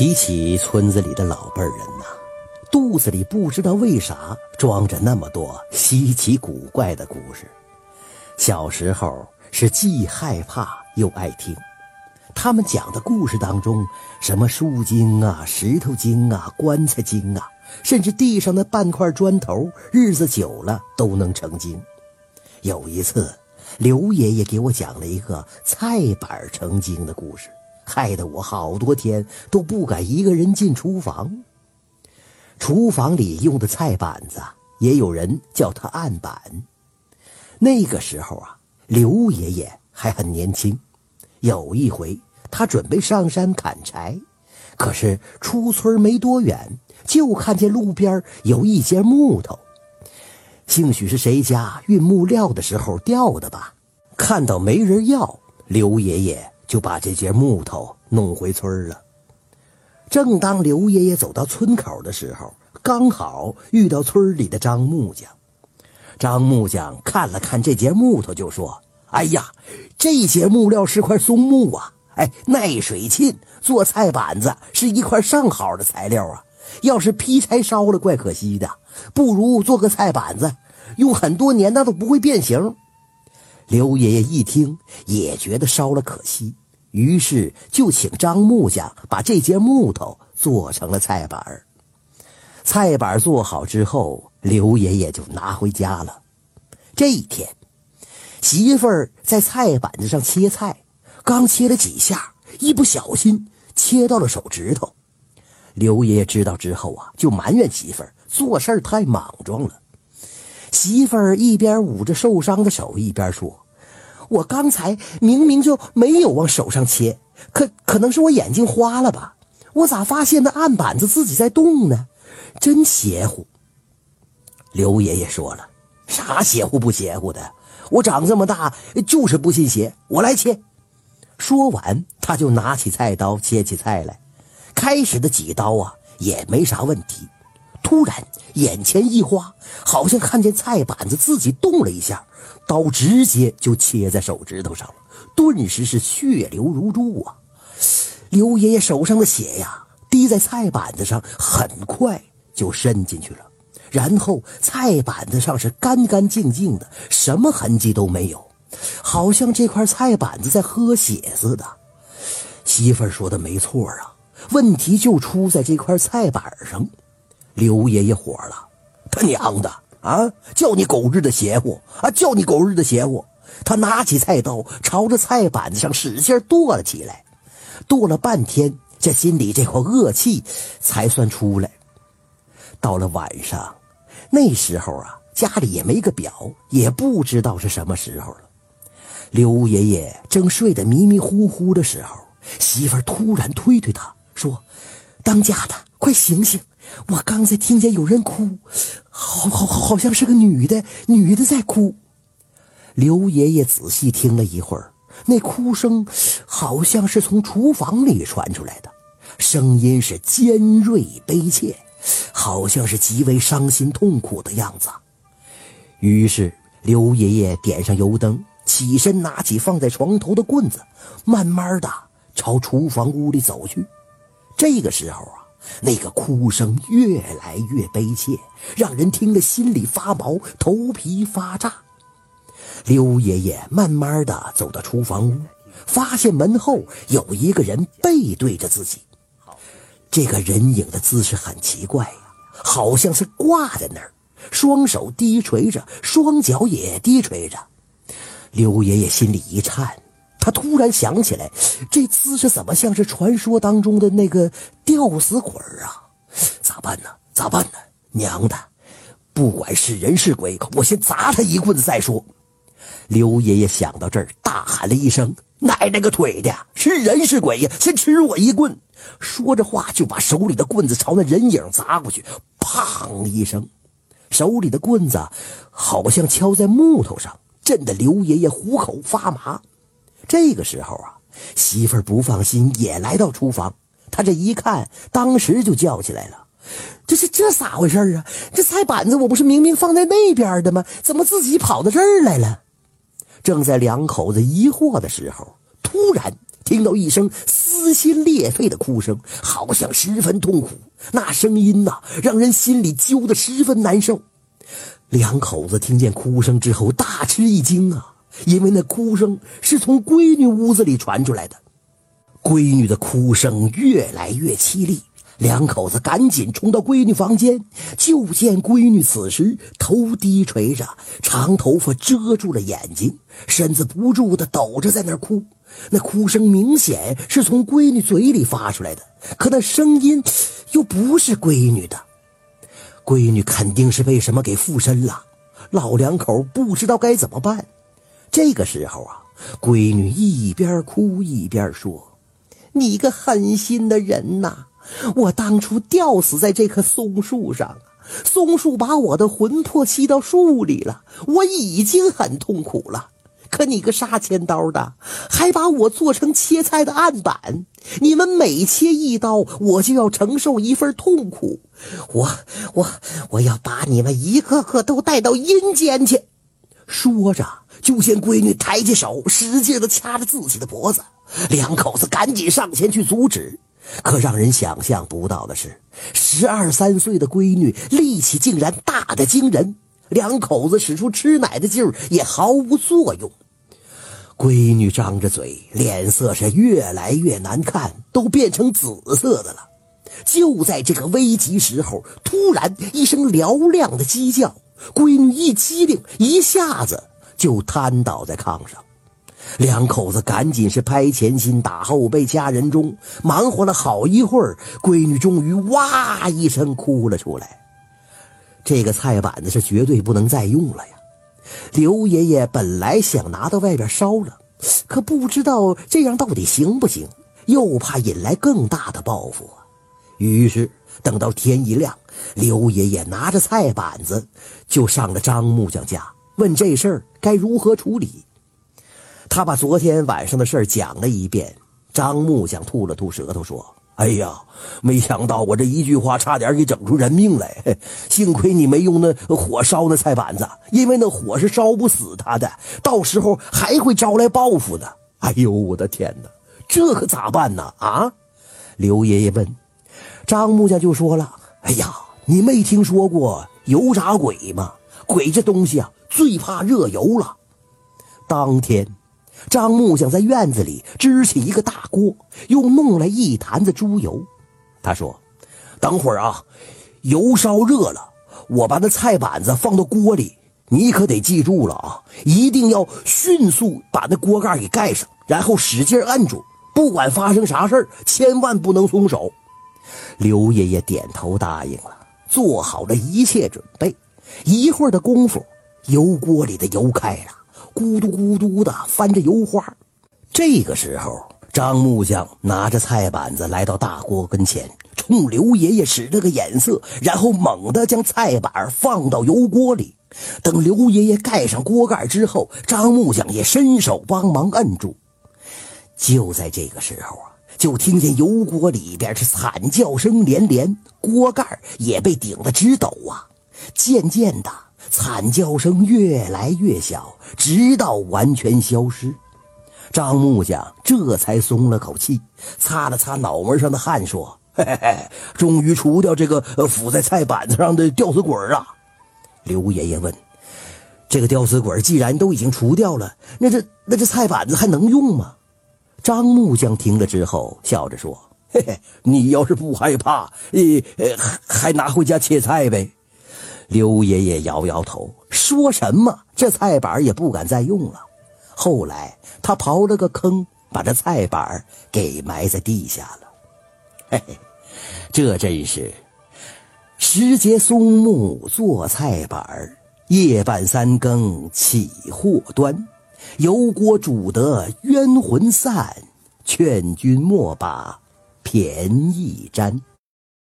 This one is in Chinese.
提起村子里的老辈人呐，肚子里不知道为啥装着那么多稀奇古怪的故事。小时候是既害怕又爱听，他们讲的故事当中，什么树精啊、石头精啊、棺材精啊，甚至地上的半块砖头，日子久了都能成精。有一次，刘爷爷给我讲了一个菜板成精的故事。害得我好多天都不敢一个人进厨房。厨房里用的菜板子，也有人叫它案板。那个时候啊，刘爷爷还很年轻。有一回，他准备上山砍柴，可是出村没多远，就看见路边有一截木头，兴许是谁家运木料的时候掉的吧。看到没人要，刘爷爷。就把这节木头弄回村了。正当刘爷爷走到村口的时候，刚好遇到村里的张木匠。张木匠看了看这节木头，就说：“哎呀，这节木料是块松木啊，哎，耐水沁，做菜板子是一块上好的材料啊。要是劈柴烧了，怪可惜的。不如做个菜板子，用很多年那都不会变形。”刘爷爷一听，也觉得烧了可惜。于是就请张木匠把这节木头做成了菜板菜板做好之后，刘爷爷就拿回家了。这一天，媳妇儿在菜板子上切菜，刚切了几下，一不小心切到了手指头。刘爷爷知道之后啊，就埋怨媳妇儿做事太莽撞了。媳妇儿一边捂着受伤的手，一边说。我刚才明明就没有往手上切，可可能是我眼睛花了吧？我咋发现那案板子自己在动呢？真邪乎！刘爷爷说了：“啥邪乎不邪乎的？我长这么大就是不信邪，我来切。”说完，他就拿起菜刀切起菜来。开始的几刀啊也没啥问题，突然眼前一花，好像看见菜板子自己动了一下。刀直接就切在手指头上了，顿时是血流如注啊！刘爷爷手上的血呀，滴在菜板子上，很快就渗进去了。然后菜板子上是干干净净的，什么痕迹都没有，好像这块菜板子在喝血似的。媳妇儿说的没错啊，问题就出在这块菜板上。刘爷爷火了，他娘的！啊！叫你狗日的邪乎啊！叫你狗日的邪乎！他拿起菜刀，朝着菜板子上使劲剁了起来，剁了半天，这心里这口恶气才算出来。到了晚上，那时候啊，家里也没个表，也不知道是什么时候了。刘爷爷正睡得迷迷糊糊的时候，媳妇突然推推他说：“当家的，快醒醒！”我刚才听见有人哭，好好好，好像是个女的，女的在哭。刘爷爷仔细听了一会儿，那哭声好像是从厨房里传出来的，声音是尖锐悲切，好像是极为伤心痛苦的样子。于是刘爷爷点上油灯，起身拿起放在床头的棍子，慢慢的朝厨房屋里走去。这个时候啊。那个哭声越来越悲切，让人听了心里发毛，头皮发炸。刘爷爷慢慢的走到厨房屋，发现门后有一个人背对着自己。这个人影的姿势很奇怪呀，好像是挂在那儿，双手低垂着，双脚也低垂着。刘爷爷心里一颤。他突然想起来，这姿势怎么像是传说当中的那个吊死鬼啊？咋办呢？咋办呢？娘的，不管是人是鬼，我先砸他一棍子再说。刘爷爷想到这儿，大喊了一声：“奶奶个腿的，是人是鬼呀？先吃我一棍！”说着话，就把手里的棍子朝那人影砸过去。砰的一声，手里的棍子好像敲在木头上，震得刘爷爷虎口发麻。这个时候啊，媳妇儿不放心，也来到厨房。他这一看，当时就叫起来了：“这是这咋回事啊？这菜板子我不是明明放在那边的吗？怎么自己跑到这儿来了？”正在两口子疑惑的时候，突然听到一声撕心裂肺的哭声，好像十分痛苦。那声音呐，让人心里揪得十分难受。两口子听见哭声之后，大吃一惊啊！因为那哭声是从闺女屋子里传出来的。闺女的哭声越来越凄厉。两口子赶紧冲到闺女房间，就见闺女此时头低垂着，长头发遮住了眼睛，身子不住的抖着，在那儿哭。那哭声明显是从闺女嘴里发出来的，可那声音又不是闺女的。闺女肯定是被什么给附身了。老两口不知道该怎么办。这个时候啊，闺女一边哭一边说：“你个狠心的人呐！”我当初吊死在这棵松树上，松树把我的魂魄吸到树里了，我已经很痛苦了。可你个杀千刀的，还把我做成切菜的案板，你们每切一刀，我就要承受一份痛苦。我我我要把你们一个个都带到阴间去。说着，就见闺女抬起手，使劲的掐着自己的脖子，两口子赶紧上前去阻止。可让人想象不到的是，十二三岁的闺女力气竟然大的惊人，两口子使出吃奶的劲儿也毫无作用。闺女张着嘴，脸色是越来越难看，都变成紫色的了。就在这个危急时候，突然一声嘹亮的鸡叫，闺女一激灵，一下子就瘫倒在炕上。两口子赶紧是拍前心打后背掐人中，忙活了好一会儿，闺女终于哇一声哭了出来。这个菜板子是绝对不能再用了呀！刘爷爷本来想拿到外边烧了，可不知道这样到底行不行，又怕引来更大的报复啊。于是等到天一亮，刘爷爷拿着菜板子就上了张木匠家，问这事儿该如何处理。他把昨天晚上的事讲了一遍。张木匠吐了吐舌头说：“哎呀，没想到我这一句话差点给整出人命来。幸亏你没用那火烧那菜板子，因为那火是烧不死他的，到时候还会招来报复的。哎呦，我的天哪，这可咋办呢？啊？”刘爷爷问。张木匠就说了：“哎呀，你没听说过油炸鬼吗？鬼这东西啊，最怕热油了。当天。”张木匠在院子里支起一个大锅，又弄来一坛子猪油。他说：“等会儿啊，油烧热了，我把那菜板子放到锅里，你可得记住了啊，一定要迅速把那锅盖给盖上，然后使劲按住，不管发生啥事千万不能松手。”刘爷爷点头答应了，做好了一切准备。一会儿的功夫，油锅里的油开了。咕嘟咕嘟的翻着油花，这个时候，张木匠拿着菜板子来到大锅跟前，冲刘爷爷使了个眼色，然后猛地将菜板放到油锅里。等刘爷爷盖上锅盖之后，张木匠也伸手帮忙摁住。就在这个时候啊，就听见油锅里边是惨叫声连连，锅盖也被顶得直抖啊。渐渐的。惨叫声越来越小，直到完全消失。张木匠这才松了口气，擦了擦脑门上的汗，说：“嘿 嘿嘿，终于除掉这个附在菜板子上的吊死鬼了。”刘爷爷问：“这个吊死鬼既然都已经除掉了，那这那这菜板子还能用吗？”张木匠听了之后笑着说：“ 嘿嘿，你要是不害怕，呃，还还拿回家切菜呗。”刘爷爷摇摇头，说什么这菜板也不敢再用了。后来他刨了个坑，把这菜板给埋在地下了。嘿嘿，这真是时节松木做菜板，夜半三更起祸端。油锅煮得冤魂散，劝君莫把便宜沾。